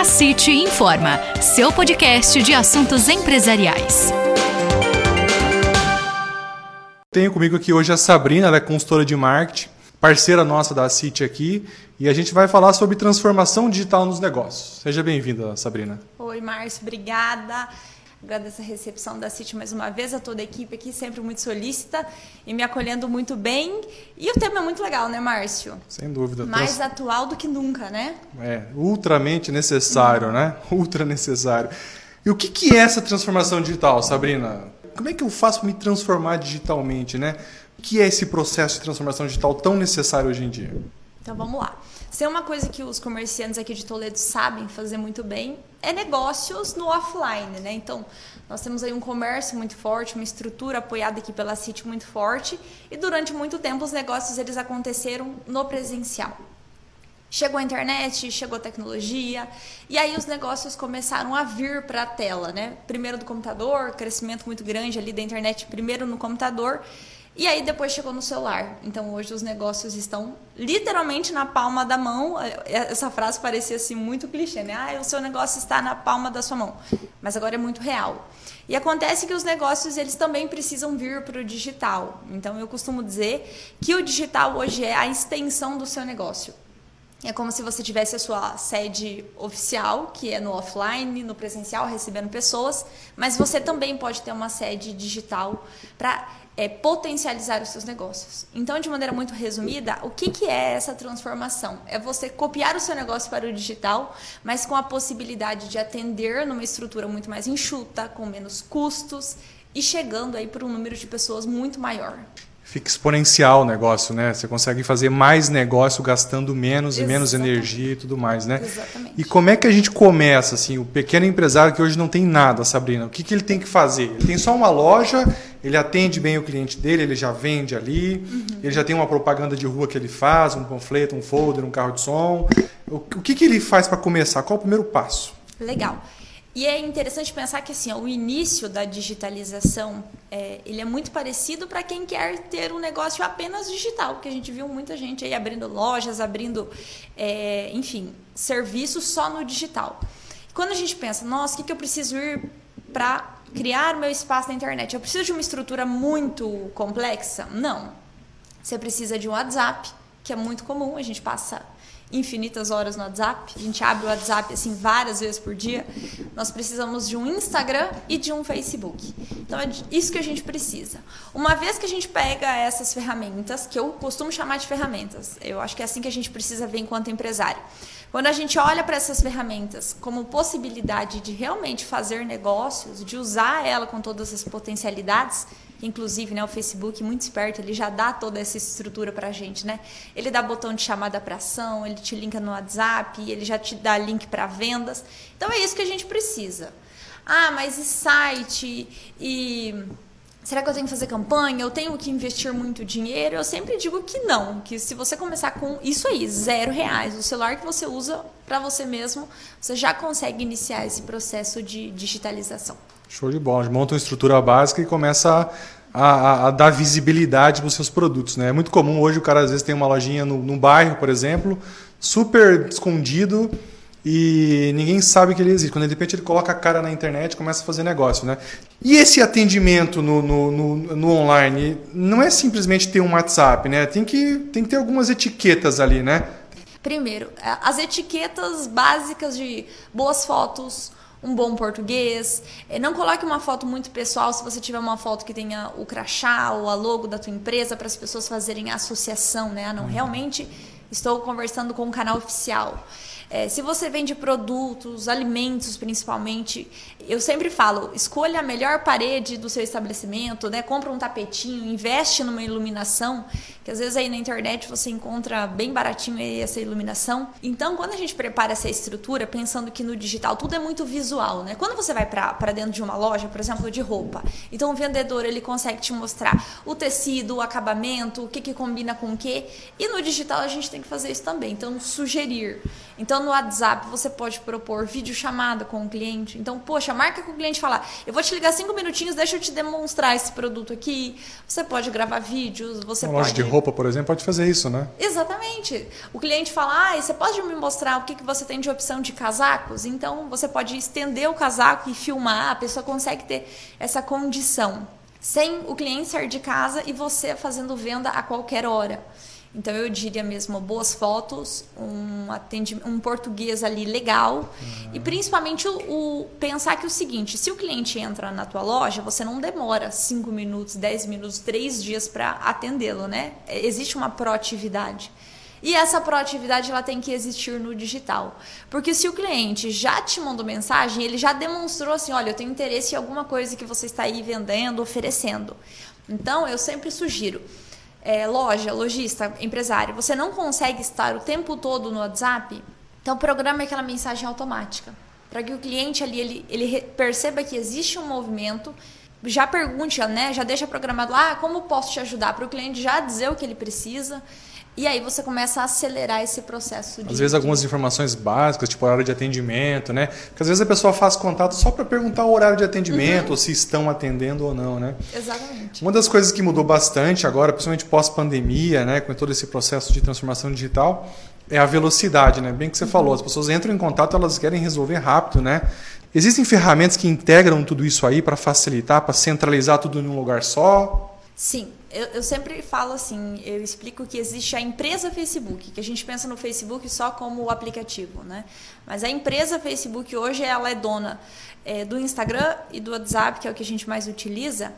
A City Informa, seu podcast de assuntos empresariais. Tenho comigo aqui hoje a Sabrina, ela é consultora de marketing, parceira nossa da City aqui, e a gente vai falar sobre transformação digital nos negócios. Seja bem-vinda, Sabrina. Oi, Márcio, obrigada. Agradeço a recepção da City mais uma vez, a toda a equipe aqui, sempre muito solícita e me acolhendo muito bem. E o tema é muito legal, né, Márcio? Sem dúvida. Mais atual do que nunca, né? É, ultramente necessário, uhum. né? Ultra necessário. E o que, que é essa transformação digital, Sabrina? Como é que eu faço para me transformar digitalmente, né? O que é esse processo de transformação digital tão necessário hoje em dia? Então vamos lá. Se é uma coisa que os comerciantes aqui de Toledo sabem fazer muito bem, é negócios no offline, né? Então, nós temos aí um comércio muito forte, uma estrutura apoiada aqui pela City muito forte, e durante muito tempo os negócios eles aconteceram no presencial. Chegou a internet, chegou a tecnologia, e aí os negócios começaram a vir para a tela, né? Primeiro do computador, crescimento muito grande ali da internet, primeiro no computador, e aí depois chegou no celular. Então hoje os negócios estão literalmente na palma da mão. Essa frase parecia assim muito clichê, né? Ah, o seu negócio está na palma da sua mão. Mas agora é muito real. E acontece que os negócios eles também precisam vir para o digital. Então eu costumo dizer que o digital hoje é a extensão do seu negócio. É como se você tivesse a sua sede oficial, que é no offline, no presencial, recebendo pessoas, mas você também pode ter uma sede digital para é, potencializar os seus negócios. Então, de maneira muito resumida, o que, que é essa transformação? É você copiar o seu negócio para o digital, mas com a possibilidade de atender numa estrutura muito mais enxuta, com menos custos e chegando aí para um número de pessoas muito maior fica exponencial o negócio, né? Você consegue fazer mais negócio gastando menos Exatamente. e menos energia e tudo mais, né? Exatamente. E como é que a gente começa, assim, o pequeno empresário que hoje não tem nada, Sabrina? O que, que ele tem que fazer? Ele tem só uma loja, ele atende bem o cliente dele, ele já vende ali, uhum. ele já tem uma propaganda de rua que ele faz, um panfleto, um folder, um carro de som. O, o que, que ele faz para começar? Qual é o primeiro passo? Legal. E é interessante pensar que assim, ó, o início da digitalização é, ele é muito parecido para quem quer ter um negócio apenas digital, porque a gente viu muita gente aí abrindo lojas, abrindo, é, enfim, serviços só no digital. Quando a gente pensa, nossa, o que, que eu preciso ir para criar meu espaço na internet? Eu preciso de uma estrutura muito complexa? Não. Você precisa de um WhatsApp, que é muito comum, a gente passa infinitas horas no WhatsApp, a gente abre o WhatsApp assim várias vezes por dia. Nós precisamos de um Instagram e de um Facebook. Então é isso que a gente precisa. Uma vez que a gente pega essas ferramentas, que eu costumo chamar de ferramentas, eu acho que é assim que a gente precisa ver enquanto empresário. Quando a gente olha para essas ferramentas como possibilidade de realmente fazer negócios, de usar ela com todas as potencialidades, inclusive né, o Facebook, muito esperto, ele já dá toda essa estrutura para a gente. Né? Ele dá botão de chamada para ação, ele te linka no WhatsApp, ele já te dá link para vendas. Então é isso que a gente precisa. Ah, mas e site? E Será que eu tenho que fazer campanha? Eu tenho que investir muito dinheiro? Eu sempre digo que não, que se você começar com isso aí, zero reais, o celular que você usa para você mesmo, você já consegue iniciar esse processo de digitalização. Show de bola. Monta uma estrutura básica e começa a, a, a dar visibilidade para os seus produtos. Né? É muito comum hoje o cara às vezes tem uma lojinha no, no bairro, por exemplo, super escondido e ninguém sabe que ele existe. Quando de repente ele coloca a cara na internet e começa a fazer negócio. Né? E esse atendimento no, no, no, no, online não é simplesmente ter um WhatsApp, né? Tem que, tem que ter algumas etiquetas ali, né? Primeiro, as etiquetas básicas de boas fotos, um bom português. É, não coloque uma foto muito pessoal se você tiver uma foto que tenha o crachá ou a logo da tua empresa para as pessoas fazerem associação, né? Ah, não, uhum. realmente estou conversando com um canal oficial. É, se você vende produtos, alimentos principalmente, eu sempre falo, escolha a melhor parede do seu estabelecimento, né? Compra um tapetinho, investe numa iluminação, que às vezes aí na internet você encontra bem baratinho essa iluminação. Então, quando a gente prepara essa estrutura, pensando que no digital tudo é muito visual, né? Quando você vai para dentro de uma loja, por exemplo, de roupa, então o vendedor ele consegue te mostrar o tecido, o acabamento, o que, que combina com o que, e no digital a gente tem que fazer isso também, então sugerir. Então No WhatsApp, você pode propor vídeo chamada com o cliente. Então, poxa, marca com o cliente falar: eu vou te ligar cinco minutinhos, deixa eu te demonstrar esse produto aqui. Você pode gravar vídeos, você Uma pode. loja de roupa, por exemplo, pode fazer isso, né? Exatamente. O cliente fala: ah, você pode me mostrar o que, que você tem de opção de casacos? Então, você pode estender o casaco e filmar, a pessoa consegue ter essa condição. Sem o cliente sair de casa e você fazendo venda a qualquer hora. Então eu diria mesmo boas fotos, um, atendimento, um português ali legal uhum. e principalmente o, o, pensar que é o seguinte: se o cliente entra na tua loja, você não demora 5 minutos, 10 minutos, 3 dias para atendê-lo, né? Existe uma proatividade. E essa proatividade ela tem que existir no digital. Porque se o cliente já te mandou mensagem, ele já demonstrou assim: olha, eu tenho interesse em alguma coisa que você está aí vendendo, oferecendo. Então eu sempre sugiro é, loja, lojista, empresário, você não consegue estar o tempo todo no WhatsApp, então programa aquela mensagem automática. Para que o cliente ali ele, ele perceba que existe um movimento, já pergunte, né? Já deixa programado lá, ah, como posso te ajudar? Para o cliente já dizer o que ele precisa. E aí você começa a acelerar esse processo. De, às vezes algumas informações básicas, tipo horário de atendimento, né? Porque às vezes a pessoa faz contato só para perguntar o horário de atendimento, uhum. ou se estão atendendo ou não, né? Exatamente. Uma das coisas que mudou bastante agora, principalmente pós-pandemia, né, com todo esse processo de transformação digital, é a velocidade, né? Bem que você uhum. falou, as pessoas entram em contato, elas querem resolver rápido, né? Existem ferramentas que integram tudo isso aí para facilitar, para centralizar tudo em um lugar só? Sim, eu, eu, sempre falo assim, eu explico que existe a empresa Facebook, que a gente pensa no Facebook só como o aplicativo, né? Mas a empresa Facebook hoje ela é dona é, do Instagram e do WhatsApp, que é o que a gente mais utiliza,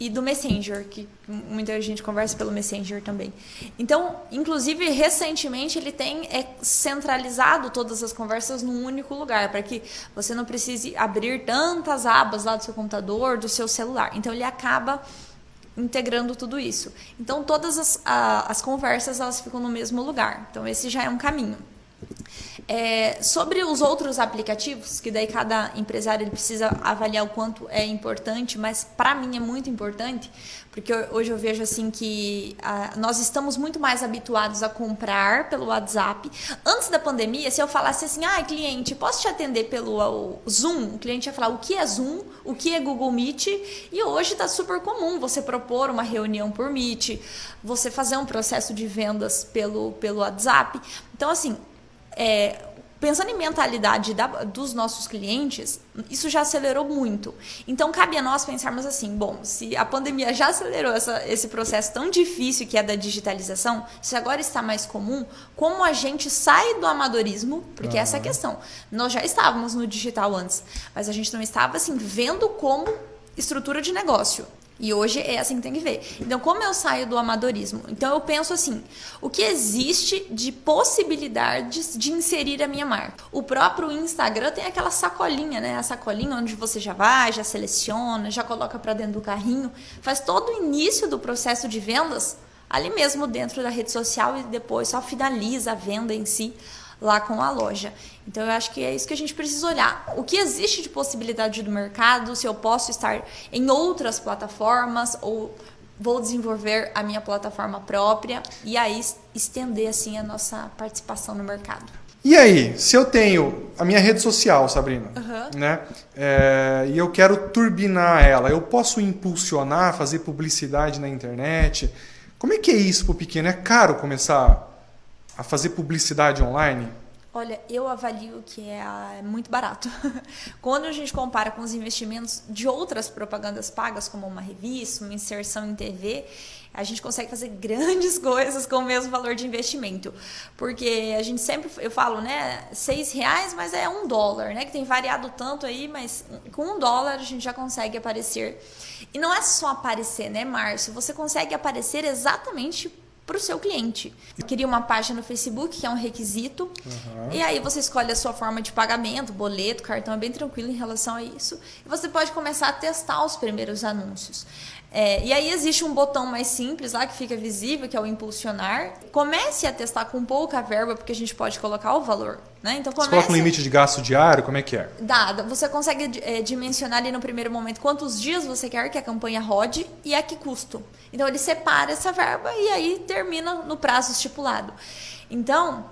e do Messenger, que muita gente conversa pelo Messenger também. Então, inclusive, recentemente ele tem é, centralizado todas as conversas num único lugar, para que você não precise abrir tantas abas lá do seu computador, do seu celular. Então, ele acaba integrando tudo isso. Então, todas as, a, as conversas elas ficam no mesmo lugar. Então, esse já é um caminho. É, sobre os outros aplicativos, que daí cada empresário ele precisa avaliar o quanto é importante, mas para mim é muito importante, porque hoje eu vejo assim que a, nós estamos muito mais habituados a comprar pelo WhatsApp. Antes da pandemia, se eu falasse assim, ah, cliente, posso te atender pelo Zoom? O cliente ia falar o que é Zoom, o que é Google Meet, e hoje está super comum você propor uma reunião por Meet, você fazer um processo de vendas pelo, pelo WhatsApp. Então, assim, é, pensando em mentalidade da, dos nossos clientes, isso já acelerou muito. Então, cabe a nós pensarmos assim: bom, se a pandemia já acelerou essa, esse processo tão difícil que é da digitalização, se agora está mais comum, como a gente sai do amadorismo? Porque essa é a questão. Nós já estávamos no digital antes, mas a gente não estava assim vendo como estrutura de negócio. E hoje é assim que tem que ver. Então, como eu saio do amadorismo? Então, eu penso assim: o que existe de possibilidades de inserir a minha marca? O próprio Instagram tem aquela sacolinha, né? A sacolinha onde você já vai, já seleciona, já coloca para dentro do carrinho, faz todo o início do processo de vendas ali mesmo dentro da rede social e depois só finaliza a venda em si lá com a loja. Então eu acho que é isso que a gente precisa olhar. O que existe de possibilidade do mercado, se eu posso estar em outras plataformas ou vou desenvolver a minha plataforma própria e aí estender assim a nossa participação no mercado. E aí, se eu tenho a minha rede social, Sabrina, uhum. né, é, e eu quero turbinar ela, eu posso impulsionar, fazer publicidade na internet? Como é que é isso para o pequeno? É caro começar a fazer publicidade online? Olha, eu avalio que é, é muito barato. Quando a gente compara com os investimentos de outras propagandas pagas, como uma revista, uma inserção em TV, a gente consegue fazer grandes coisas com o mesmo valor de investimento. Porque a gente sempre, eu falo, né, seis reais, mas é um dólar, né? Que tem variado tanto aí, mas com um dólar a gente já consegue aparecer. E não é só aparecer, né, Márcio? Você consegue aparecer exatamente para o seu cliente. Cria uma página no Facebook, que é um requisito, uhum. e aí você escolhe a sua forma de pagamento, boleto, cartão, é bem tranquilo em relação a isso. E você pode começar a testar os primeiros anúncios. É, e aí existe um botão mais simples lá que fica visível, que é o impulsionar. Comece a testar com pouca verba, porque a gente pode colocar o valor. Né? Então, comece... Você coloca um limite de gasto diário? Como é que é? Dá. Você consegue é, dimensionar ali no primeiro momento quantos dias você quer que a campanha rode e a que custo. Então, ele separa essa verba e aí termina no prazo estipulado. Então,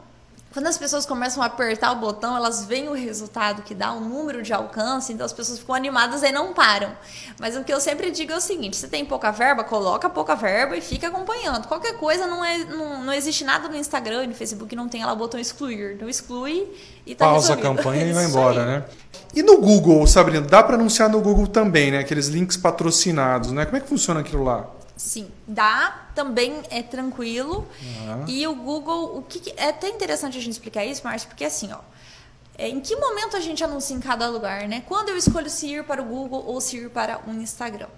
quando as pessoas começam a apertar o botão, elas veem o resultado que dá, o número de alcance, então as pessoas ficam animadas e não param. Mas o que eu sempre digo é o seguinte: se tem pouca verba, coloca pouca verba e fica acompanhando. Qualquer coisa, não, é, não, não existe nada no Instagram e no Facebook não tem lá o botão excluir. Então exclui e tá Pausa resolvido. a campanha e vai embora, né? E no Google, Sabrina, dá para anunciar no Google também, né? Aqueles links patrocinados, né? Como é que funciona aquilo lá? Sim, dá, também é tranquilo. Uhum. E o Google, o que, que, é até interessante a gente explicar isso, Márcio, porque assim, ó, é, em que momento a gente anuncia em cada lugar, né? Quando eu escolho se ir para o Google ou se ir para um Instagram.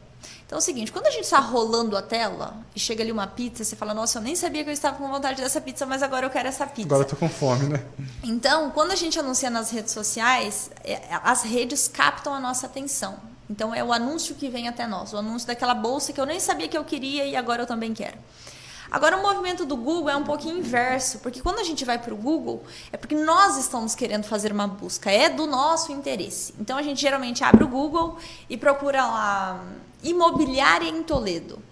Então é o seguinte, quando a gente está rolando a tela e chega ali uma pizza, você fala, nossa, eu nem sabia que eu estava com vontade dessa pizza, mas agora eu quero essa pizza. Agora eu tô com fome, né? Então, quando a gente anuncia nas redes sociais, é, as redes captam a nossa atenção. Então é o anúncio que vem até nós, o anúncio daquela bolsa que eu nem sabia que eu queria e agora eu também quero. Agora, o movimento do Google é um pouquinho inverso, porque quando a gente vai para o Google, é porque nós estamos querendo fazer uma busca, é do nosso interesse. Então, a gente geralmente abre o Google e procura lá imobiliária em Toledo.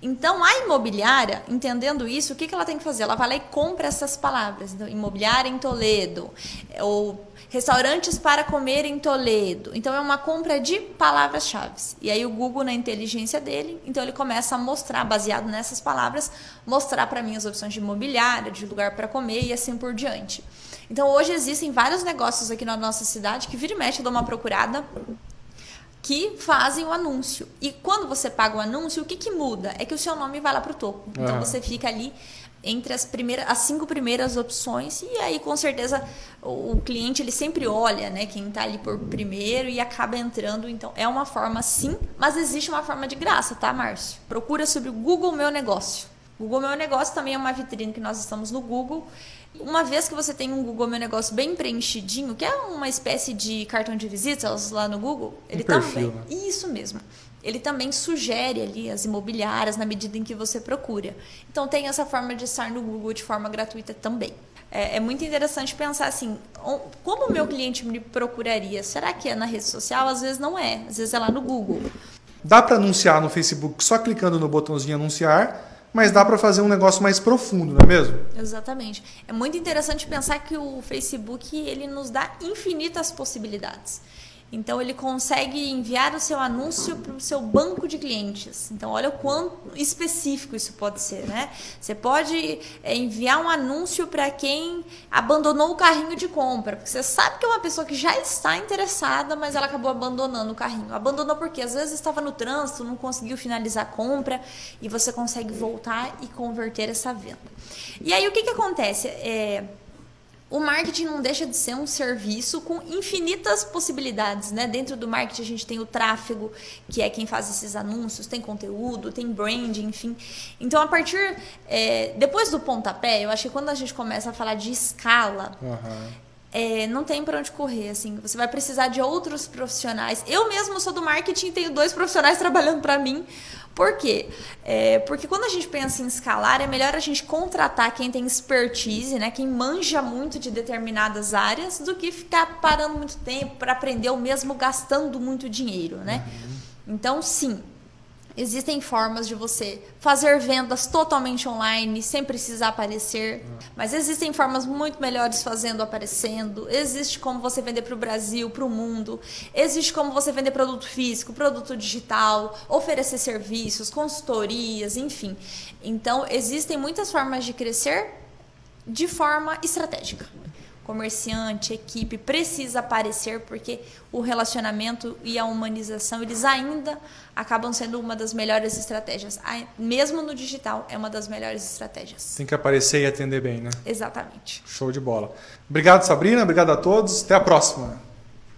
Então, a imobiliária, entendendo isso, o que, que ela tem que fazer? Ela vai lá e compra essas palavras. Então, imobiliária em Toledo, ou restaurantes para comer em Toledo. Então, é uma compra de palavras-chave. E aí, o Google, na inteligência dele, então ele começa a mostrar, baseado nessas palavras, mostrar para mim as opções de imobiliária, de lugar para comer e assim por diante. Então, hoje existem vários negócios aqui na nossa cidade que vira e mexe, eu dou uma procurada que fazem o anúncio. E quando você paga o anúncio, o que, que muda? É que o seu nome vai lá para o topo. Então ah. você fica ali entre as primeiras as cinco primeiras opções e aí com certeza o, o cliente ele sempre olha né quem está ali por primeiro e acaba entrando então é uma forma sim mas existe uma forma de graça tá Márcio procura sobre o Google meu negócio Google meu negócio também é uma vitrine que nós estamos no Google uma vez que você tem um Google Meu Negócio bem preenchidinho, que é uma espécie de cartão de visitas lá no Google, ele um perfil, também. Né? Isso mesmo. Ele também sugere ali as imobiliárias na medida em que você procura. Então tem essa forma de estar no Google de forma gratuita também. É, é muito interessante pensar assim, como o meu cliente me procuraria? Será que é na rede social? Às vezes não é, às vezes é lá no Google. Dá para anunciar no Facebook só clicando no botãozinho anunciar mas dá para fazer um negócio mais profundo, não é mesmo? Exatamente. É muito interessante pensar que o Facebook ele nos dá infinitas possibilidades. Então ele consegue enviar o seu anúncio para o seu banco de clientes. Então olha o quão específico isso pode ser, né? Você pode é, enviar um anúncio para quem abandonou o carrinho de compra, porque você sabe que é uma pessoa que já está interessada, mas ela acabou abandonando o carrinho. Abandonou porque às vezes estava no trânsito, não conseguiu finalizar a compra e você consegue voltar e converter essa venda. E aí o que que acontece? É, o marketing não deixa de ser um serviço com infinitas possibilidades, né? Dentro do marketing a gente tem o tráfego, que é quem faz esses anúncios, tem conteúdo, tem branding, enfim. Então, a partir é, depois do pontapé, eu acho que quando a gente começa a falar de escala, uhum. É, não tem para onde correr, assim. Você vai precisar de outros profissionais. Eu mesmo sou do marketing, tenho dois profissionais trabalhando para mim por quê? É, porque quando a gente pensa em escalar, é melhor a gente contratar quem tem expertise, né, quem manja muito de determinadas áreas, do que ficar parando muito tempo para aprender ou mesmo gastando muito dinheiro, né? Uhum. Então, sim, Existem formas de você fazer vendas totalmente online, sem precisar aparecer. Mas existem formas muito melhores fazendo aparecendo. Existe como você vender para o Brasil, para o mundo. Existe como você vender produto físico, produto digital, oferecer serviços, consultorias, enfim. Então, existem muitas formas de crescer de forma estratégica comerciante, equipe precisa aparecer porque o relacionamento e a humanização eles ainda acabam sendo uma das melhores estratégias. Mesmo no digital é uma das melhores estratégias. Tem que aparecer e atender bem, né? Exatamente. Show de bola. Obrigado, Sabrina. Obrigado a todos. Até a próxima.